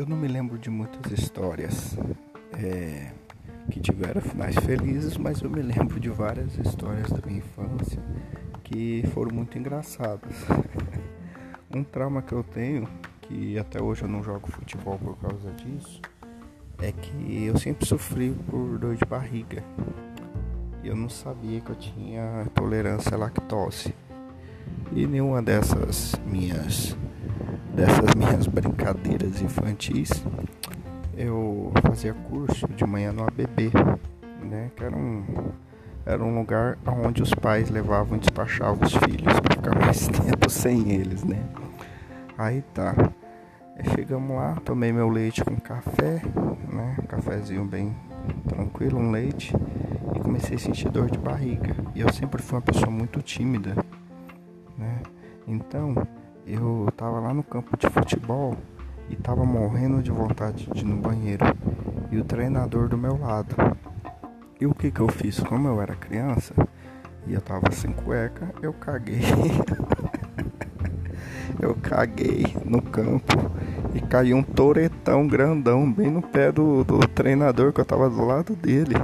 Eu não me lembro de muitas histórias é, que tiveram finais felizes, mas eu me lembro de várias histórias da minha infância que foram muito engraçadas. um trauma que eu tenho, que até hoje eu não jogo futebol por causa disso, é que eu sempre sofri por dor de barriga. E eu não sabia que eu tinha tolerância à lactose. E nenhuma dessas minhas dessas minhas brincadeiras infantis, eu fazia curso de manhã no ABB, né? Que era um, era um lugar onde os pais levavam e despachavam os filhos para ficar mais tempo sem eles, né? Aí tá. Chegamos lá, tomei meu leite com café, né? Um cafezinho bem tranquilo, um leite, e comecei a sentir dor de barriga. E eu sempre fui uma pessoa muito tímida, né? Então, eu tava lá no campo de futebol e tava morrendo de vontade de ir no banheiro. E o treinador do meu lado. E o que que eu fiz? Como eu era criança e eu tava sem cueca, eu caguei. eu caguei no campo e caiu um toretão grandão bem no pé do, do treinador que eu tava do lado dele.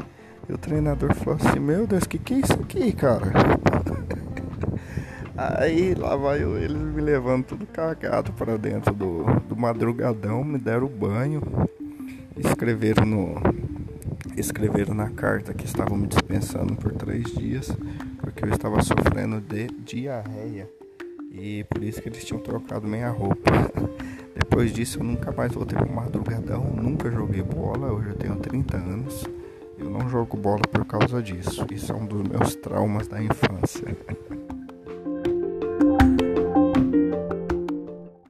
E o treinador falou assim, meu Deus, que que é isso aqui, cara? Aí lá vai eu, eles me levando tudo cagado para dentro do, do madrugadão, me deram banho, escreveram no. Escreveram na carta que estavam me dispensando por três dias, porque eu estava sofrendo de diarreia. E por isso que eles tinham trocado minha roupa. Depois disso eu nunca mais voltei pro madrugadão, nunca joguei bola, hoje eu tenho 30 anos. Eu não jogo bola por causa disso. Isso é um dos meus traumas da infância.